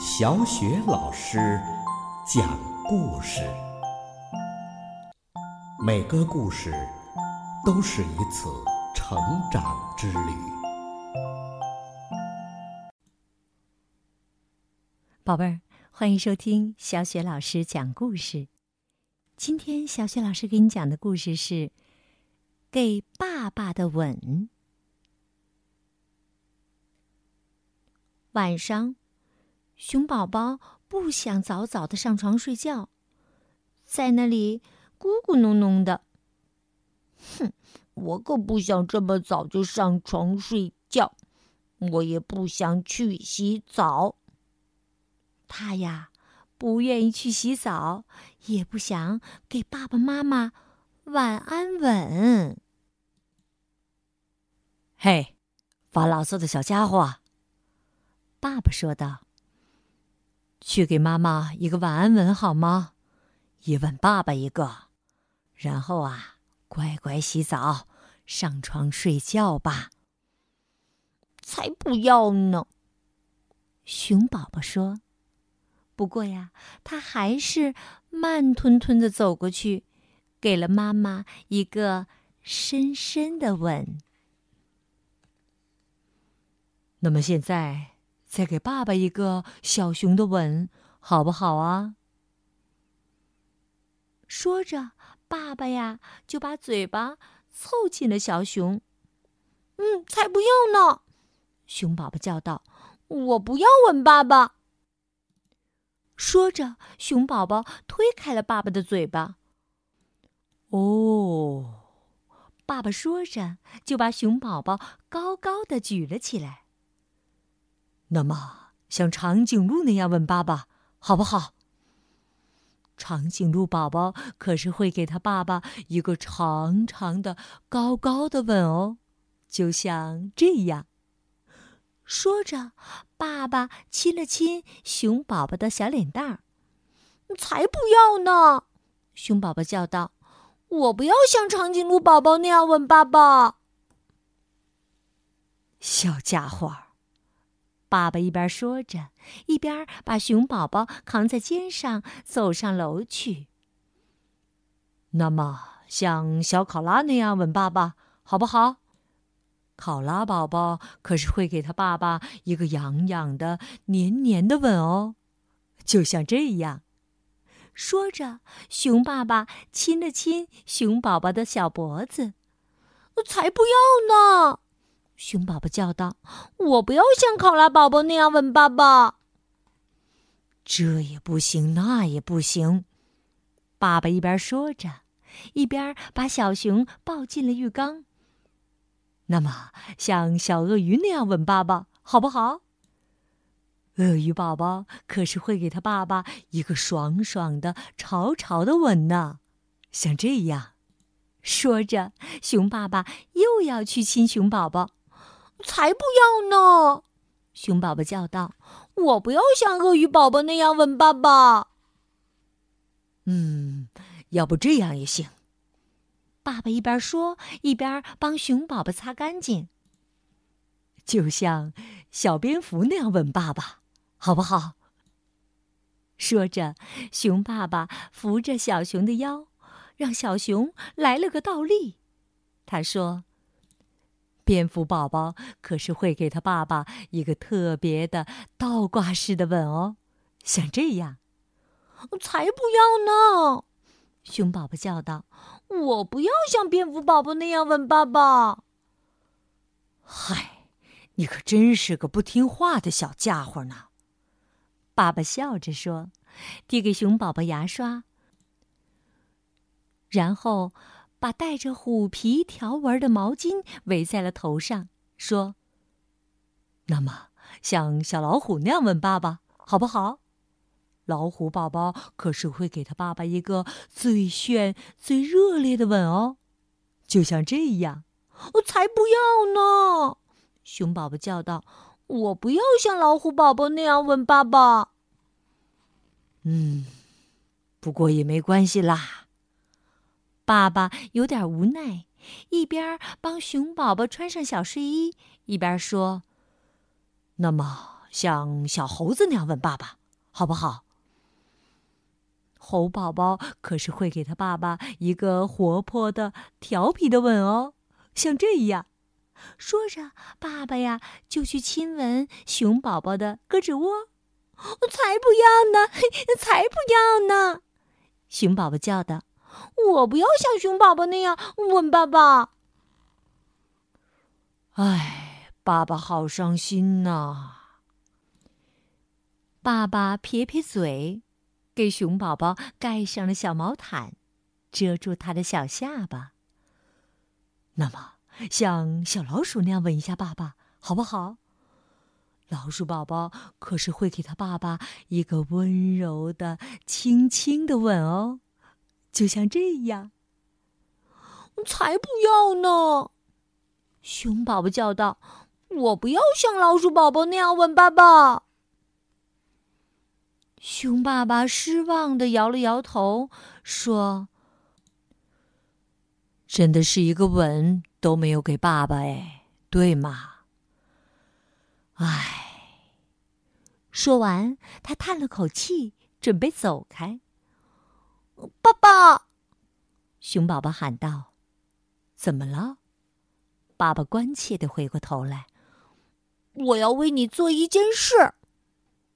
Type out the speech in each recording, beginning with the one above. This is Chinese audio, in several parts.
小雪老师讲故事，每个故事都是一次成长之旅。宝贝儿，欢迎收听小雪老师讲故事。今天小雪老师给你讲的故事是《给爸爸的吻》。晚上，熊宝宝不想早早的上床睡觉，在那里咕咕哝哝的。哼，我可不想这么早就上床睡觉，我也不想去洗澡。他呀，不愿意去洗澡，也不想给爸爸妈妈晚安吻。嘿，发牢骚的小家伙！爸爸说道：“去给妈妈一个晚安吻好吗？也吻爸爸一个，然后啊，乖乖洗澡，上床睡觉吧。”才不要呢！熊宝宝说。不过呀，他还是慢吞吞的走过去，给了妈妈一个深深的吻。那么现在。再给爸爸一个小熊的吻，好不好啊？说着，爸爸呀就把嘴巴凑近了小熊。嗯，才不要呢！熊宝宝叫道：“我不要吻爸爸。”说着，熊宝宝推开了爸爸的嘴巴。哦，爸爸说着，就把熊宝宝高高的举了起来。那么，像长颈鹿那样吻爸爸，好不好？长颈鹿宝宝可是会给他爸爸一个长长的、高高的吻哦，就像这样。说着，爸爸亲了亲熊宝宝的小脸蛋儿。才不要呢！熊宝宝叫道：“我不要像长颈鹿宝宝那样吻爸爸。”小家伙。爸爸一边说着，一边把熊宝宝扛在肩上，走上楼去。那么，像小考拉那样吻爸爸，好不好？考拉宝宝可是会给他爸爸一个痒痒的、黏黏的吻哦，就像这样。说着，熊爸爸亲了亲熊宝宝的小脖子。才不要呢！熊宝宝叫道：“我不要像考拉宝宝那样吻爸爸。”这也不行，那也不行。爸爸一边说着，一边把小熊抱进了浴缸。那么，像小鳄鱼那样吻爸爸，好不好？鳄鱼宝宝可是会给他爸爸一个爽爽的、潮潮的吻呢，像这样。说着，熊爸爸又要去亲熊宝宝。才不要呢！熊宝宝叫道：“我不要像鳄鱼宝宝那样吻爸爸。”嗯，要不这样也行。爸爸一边说，一边帮熊宝宝擦干净，就像小蝙蝠那样吻爸爸，好不好？说着，熊爸爸扶着小熊的腰，让小熊来了个倒立。他说。蝙蝠宝宝可是会给他爸爸一个特别的倒挂式的吻哦，像这样。才不要呢！熊宝宝叫道：“我不要像蝙蝠宝宝那样吻爸爸。”嗨，你可真是个不听话的小家伙呢！爸爸笑着说，递给熊宝宝牙刷，然后。把带着虎皮条纹的毛巾围在了头上，说：“那么，像小老虎那样吻爸爸，好不好？老虎宝宝可是会给他爸爸一个最炫、最热烈的吻哦，就像这样。”“我才不要呢！”熊宝宝叫道，“我不要像老虎宝宝那样吻爸爸。”“嗯，不过也没关系啦。”爸爸有点无奈，一边帮熊宝宝穿上小睡衣，一边说：“那么，像小猴子那样问爸爸，好不好？猴宝宝可是会给他爸爸一个活泼的、调皮的吻哦，像这样。说着，爸爸呀就去亲吻熊宝宝的胳肢窝。才不要呢！才不要呢！熊宝宝叫道：“我不要像熊宝宝那样吻爸爸。”哎，爸爸好伤心呐！爸爸撇撇嘴。给熊宝宝盖上了小毛毯，遮住他的小下巴。那么，像小老鼠那样吻一下爸爸，好不好？老鼠宝宝可是会给他爸爸一个温柔的、轻轻的吻哦，就像这样。才不要呢！熊宝宝叫道：“我不要像老鼠宝宝那样吻爸爸。”熊爸爸失望的摇了摇头，说：“真的是一个吻都没有给爸爸哎，对吗？”唉，说完，他叹了口气，准备走开。爸，熊宝宝喊道：“怎么了？”爸爸关切的回过头来：“我要为你做一件事。”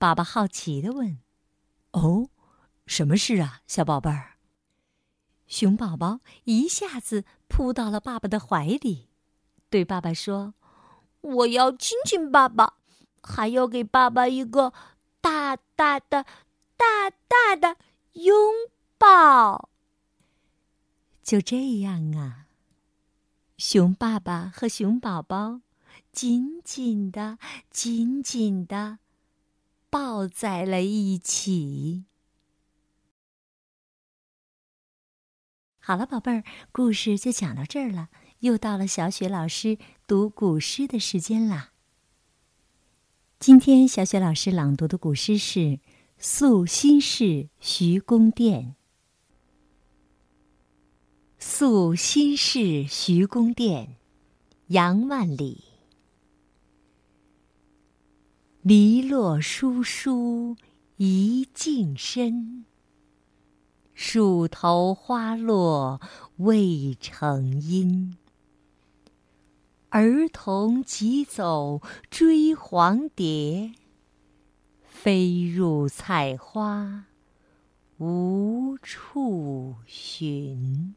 爸爸好奇的问。哦，什么事啊，小宝贝儿？熊宝宝一下子扑到了爸爸的怀里，对爸爸说：“我要亲亲爸爸，还要给爸爸一个大大的、大大的拥抱。”就这样啊，熊爸爸和熊宝宝紧紧的、紧紧的。抱在了一起。好了，宝贝儿，故事就讲到这儿了。又到了小雪老师读古诗的时间啦。今天小雪老师朗读的古诗是《宿新市徐公店》。《宿新市徐公店》，杨万里。篱落疏疏一径深，树头花落未成阴。儿童急走追黄蝶，飞入菜花无处寻。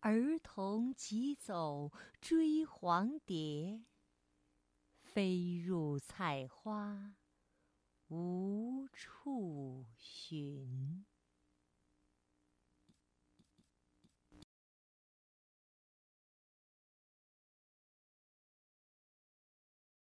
儿童急走追黄蝶，飞入菜花。无处寻。